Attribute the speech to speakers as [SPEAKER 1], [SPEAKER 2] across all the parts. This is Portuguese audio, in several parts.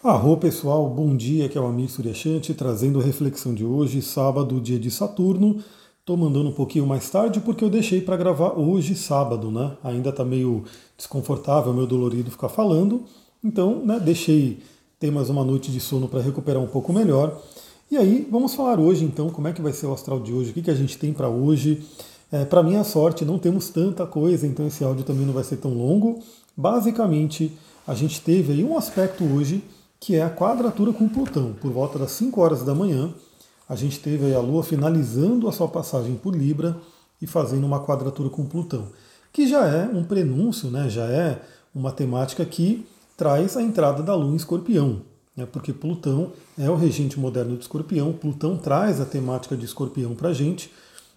[SPEAKER 1] Arro pessoal, bom dia, que é o Amir Suryashanti, trazendo a reflexão de hoje, sábado, dia de Saturno. Estou mandando um pouquinho mais tarde porque eu deixei para gravar hoje, sábado, né? Ainda está meio desconfortável, meio dolorido ficar falando, então né, deixei ter mais uma noite de sono para recuperar um pouco melhor. E aí, vamos falar hoje então como é que vai ser o astral de hoje, o que, que a gente tem para hoje. É, para minha sorte, não temos tanta coisa, então esse áudio também não vai ser tão longo. Basicamente, a gente teve aí um aspecto hoje que é a quadratura com Plutão. Por volta das 5 horas da manhã, a gente teve a Lua finalizando a sua passagem por Libra e fazendo uma quadratura com Plutão, que já é um prenúncio, né? já é uma temática que traz a entrada da Lua em Escorpião, né? porque Plutão é o regente moderno de Escorpião, Plutão traz a temática de Escorpião para a gente,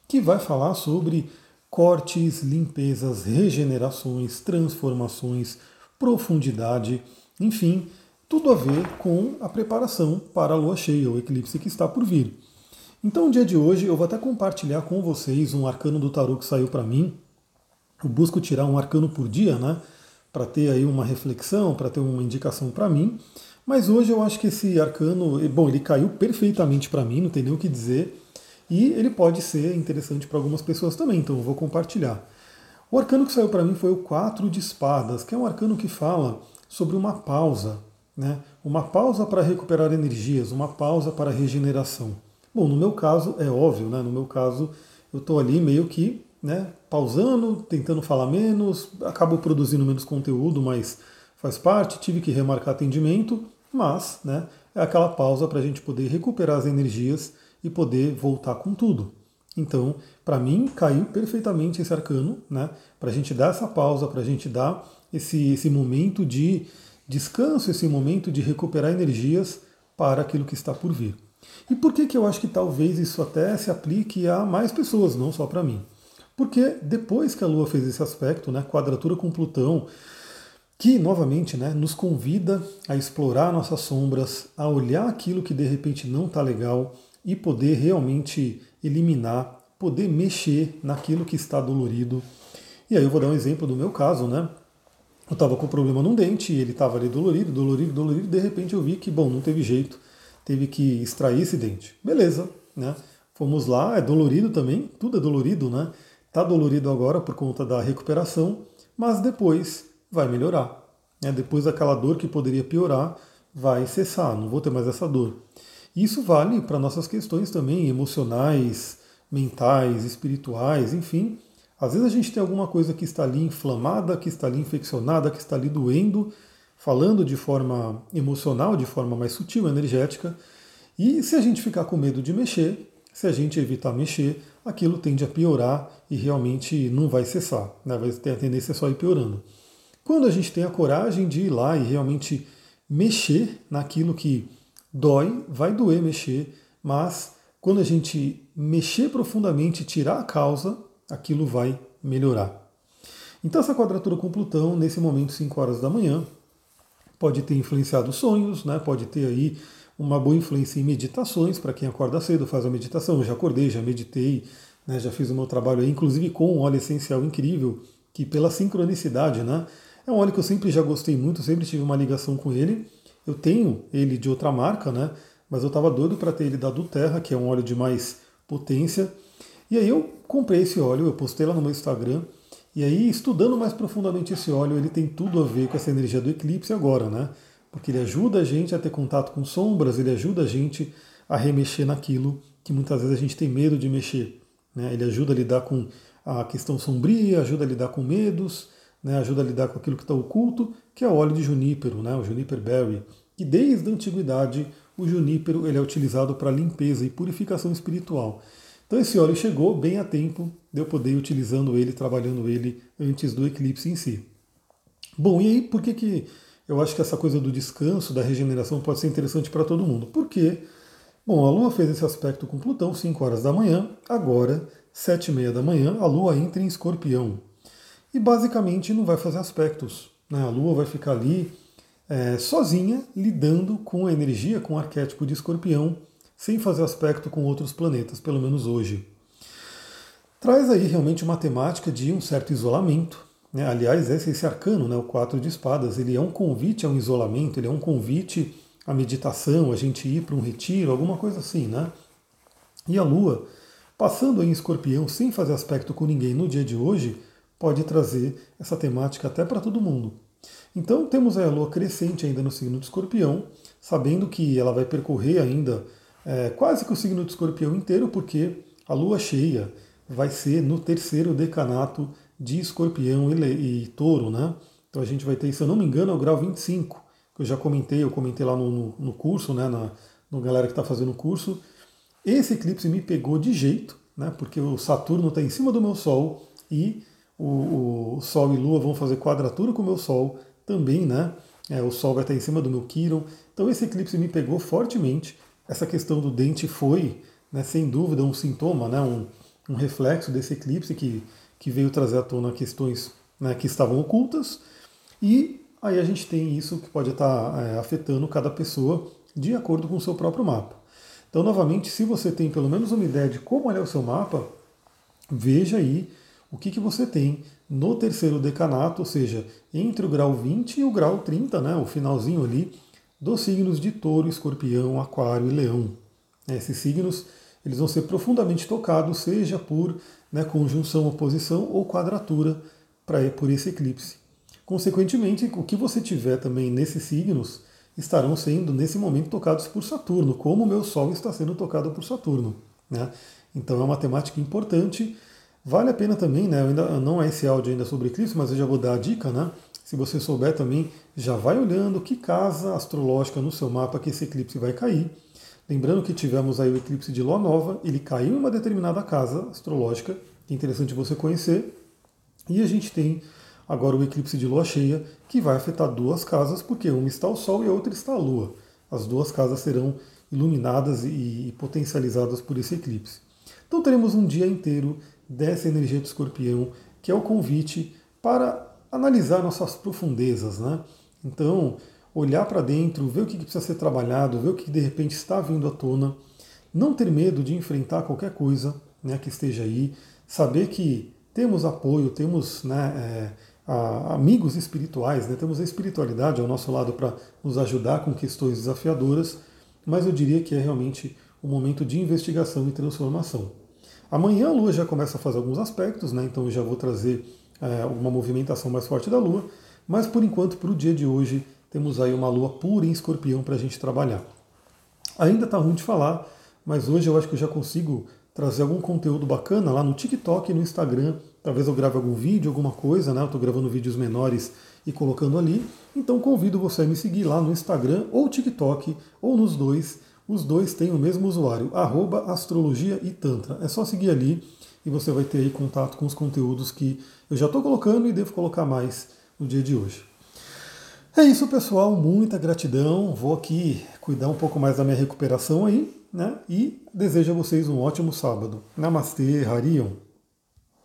[SPEAKER 1] que vai falar sobre cortes, limpezas, regenerações, transformações, profundidade, enfim, tudo a ver com a preparação para a lua cheia, o eclipse que está por vir. Então, no dia de hoje, eu vou até compartilhar com vocês um arcano do tarô que saiu para mim. Eu busco tirar um arcano por dia, né? Para ter aí uma reflexão, para ter uma indicação para mim. Mas hoje eu acho que esse arcano, bom, ele caiu perfeitamente para mim, não tem nem o que dizer. E ele pode ser interessante para algumas pessoas também, então eu vou compartilhar. O arcano que saiu para mim foi o 4 de espadas, que é um arcano que fala sobre uma pausa, né? Uma pausa para recuperar energias, uma pausa para regeneração. Bom, no meu caso é óbvio, né? No meu caso eu estou ali meio que né, pausando, tentando falar menos, acabo produzindo menos conteúdo, mas faz parte, tive que remarcar atendimento, mas né, é aquela pausa para a gente poder recuperar as energias e poder voltar com tudo. Então, para mim, caiu perfeitamente esse arcano, né? Para a gente dar essa pausa, para a gente dar esse, esse momento de descanso, esse momento de recuperar energias para aquilo que está por vir. E por que, que eu acho que talvez isso até se aplique a mais pessoas, não só para mim? Porque depois que a Lua fez esse aspecto, né, quadratura com Plutão, que novamente né, nos convida a explorar nossas sombras, a olhar aquilo que de repente não está legal e poder realmente eliminar, poder mexer naquilo que está dolorido. E aí eu vou dar um exemplo do meu caso, né? Eu estava com problema num dente, ele estava ali dolorido, dolorido, dolorido, de repente eu vi que, bom, não teve jeito, teve que extrair esse dente. Beleza, né? Fomos lá, é dolorido também, tudo é dolorido, né? Tá dolorido agora por conta da recuperação, mas depois vai melhorar. Né? Depois aquela dor que poderia piorar vai cessar, não vou ter mais essa dor. Isso vale para nossas questões também emocionais, mentais, espirituais, enfim, às vezes a gente tem alguma coisa que está ali inflamada, que está ali infeccionada, que está ali doendo, falando de forma emocional, de forma mais sutil, energética. E se a gente ficar com medo de mexer, se a gente evitar mexer, aquilo tende a piorar e realmente não vai cessar, né? vai ter a tendência só ir piorando. Quando a gente tem a coragem de ir lá e realmente mexer naquilo que dói, vai doer mexer, mas quando a gente mexer profundamente, tirar a causa, aquilo vai melhorar. Então essa quadratura com Plutão, nesse momento, 5 horas da manhã, pode ter influenciado sonhos, né? pode ter aí uma boa influência em meditações, para quem acorda cedo, faz a meditação, eu já acordei, já meditei, né? já fiz o meu trabalho aí, inclusive com um óleo essencial incrível, que pela sincronicidade, né? É um óleo que eu sempre já gostei muito, sempre tive uma ligação com ele. Eu tenho ele de outra marca, né? Mas eu estava doido para ter ele da Duterra, que é um óleo de mais potência. E aí eu comprei esse óleo, eu postei lá no meu Instagram. E aí, estudando mais profundamente esse óleo, ele tem tudo a ver com essa energia do eclipse agora, né? Porque ele ajuda a gente a ter contato com sombras, ele ajuda a gente a remexer naquilo que muitas vezes a gente tem medo de mexer. Né? Ele ajuda a lidar com a questão sombria, ajuda a lidar com medos, né? ajuda a lidar com aquilo que está oculto, que é o óleo de junípero, né? o juniper berry. E desde a antiguidade, o junípero ele é utilizado para limpeza e purificação espiritual. Então esse óleo chegou bem a tempo de eu poder ir utilizando ele, trabalhando ele antes do eclipse em si. Bom, e aí por que, que eu acho que essa coisa do descanso, da regeneração pode ser interessante para todo mundo? Porque, bom, a Lua fez esse aspecto com Plutão 5 horas da manhã, agora, 7 e meia da manhã, a Lua entra em escorpião. E basicamente não vai fazer aspectos. Né? A Lua vai ficar ali é, sozinha, lidando com a energia, com o arquétipo de escorpião, sem fazer aspecto com outros planetas, pelo menos hoje. Traz aí realmente uma temática de um certo isolamento. Né? Aliás, esse, esse arcano, né, o quatro de espadas, ele é um convite a um isolamento, ele é um convite a meditação, a gente ir para um retiro, alguma coisa assim, né? E a Lua, passando em escorpião sem fazer aspecto com ninguém no dia de hoje, pode trazer essa temática até para todo mundo. Então temos a Lua crescente ainda no signo de escorpião, sabendo que ela vai percorrer ainda é, quase que o signo de escorpião inteiro, porque a Lua cheia vai ser no terceiro decanato de escorpião e, e touro, né? Então a gente vai ter, se eu não me engano, é o grau 25, que eu já comentei, eu comentei lá no, no, no curso, né, na, no galera que está fazendo o curso. Esse eclipse me pegou de jeito, né, porque o Saturno está em cima do meu Sol e o, o, Sol e Lua vão fazer quadratura com o meu Sol também, né? É, o Sol vai estar em cima do meu Quiron. Então esse eclipse me pegou fortemente. Essa questão do dente foi, né, sem dúvida, um sintoma, né, um, um reflexo desse eclipse que, que veio trazer à tona questões né, que estavam ocultas. E aí a gente tem isso que pode estar é, afetando cada pessoa de acordo com o seu próprio mapa. Então, novamente, se você tem pelo menos uma ideia de como é o seu mapa, veja aí o que, que você tem no terceiro decanato, ou seja, entre o grau 20 e o grau 30, né, o finalzinho ali, dos signos de touro, escorpião, aquário e leão. Esses signos eles vão ser profundamente tocados, seja por né, conjunção, oposição ou quadratura para por esse eclipse. Consequentemente, o que você tiver também nesses signos estarão sendo, nesse momento, tocados por Saturno, como o meu Sol está sendo tocado por Saturno. Né? Então é uma temática importante. Vale a pena também, né? Ainda, não é esse áudio ainda sobre eclipse, mas eu já vou dar a dica, né? Se você souber também, já vai olhando que casa astrológica no seu mapa que esse eclipse vai cair. Lembrando que tivemos aí o eclipse de Lua Nova, ele caiu em uma determinada casa astrológica, que é interessante você conhecer. E a gente tem agora o eclipse de lua cheia, que vai afetar duas casas, porque uma está o Sol e a outra está a Lua. As duas casas serão iluminadas e potencializadas por esse eclipse. Então teremos um dia inteiro dessa energia de escorpião, que é o convite para analisar nossas profundezas, né? Então, olhar para dentro, ver o que precisa ser trabalhado, ver o que de repente está vindo à tona, não ter medo de enfrentar qualquer coisa né, que esteja aí, saber que temos apoio, temos né, é, a, amigos espirituais, né? temos a espiritualidade ao nosso lado para nos ajudar com questões desafiadoras, mas eu diria que é realmente um momento de investigação e transformação. Amanhã a Lua já começa a fazer alguns aspectos, né? então eu já vou trazer é, uma movimentação mais forte da Lua, mas por enquanto, para o dia de hoje, temos aí uma Lua pura em escorpião para a gente trabalhar. Ainda está ruim de falar, mas hoje eu acho que eu já consigo trazer algum conteúdo bacana lá no TikTok e no Instagram. Talvez eu grave algum vídeo, alguma coisa, né? Eu estou gravando vídeos menores e colocando ali. Então convido você a me seguir lá no Instagram ou TikTok, ou nos dois. Os dois têm o mesmo usuário, astrologia e tantra. É só seguir ali e você vai ter aí contato com os conteúdos que eu já estou colocando e devo colocar mais no dia de hoje. É isso, pessoal. Muita gratidão. Vou aqui cuidar um pouco mais da minha recuperação aí né? E desejo a vocês um ótimo sábado. Namastê, Harion.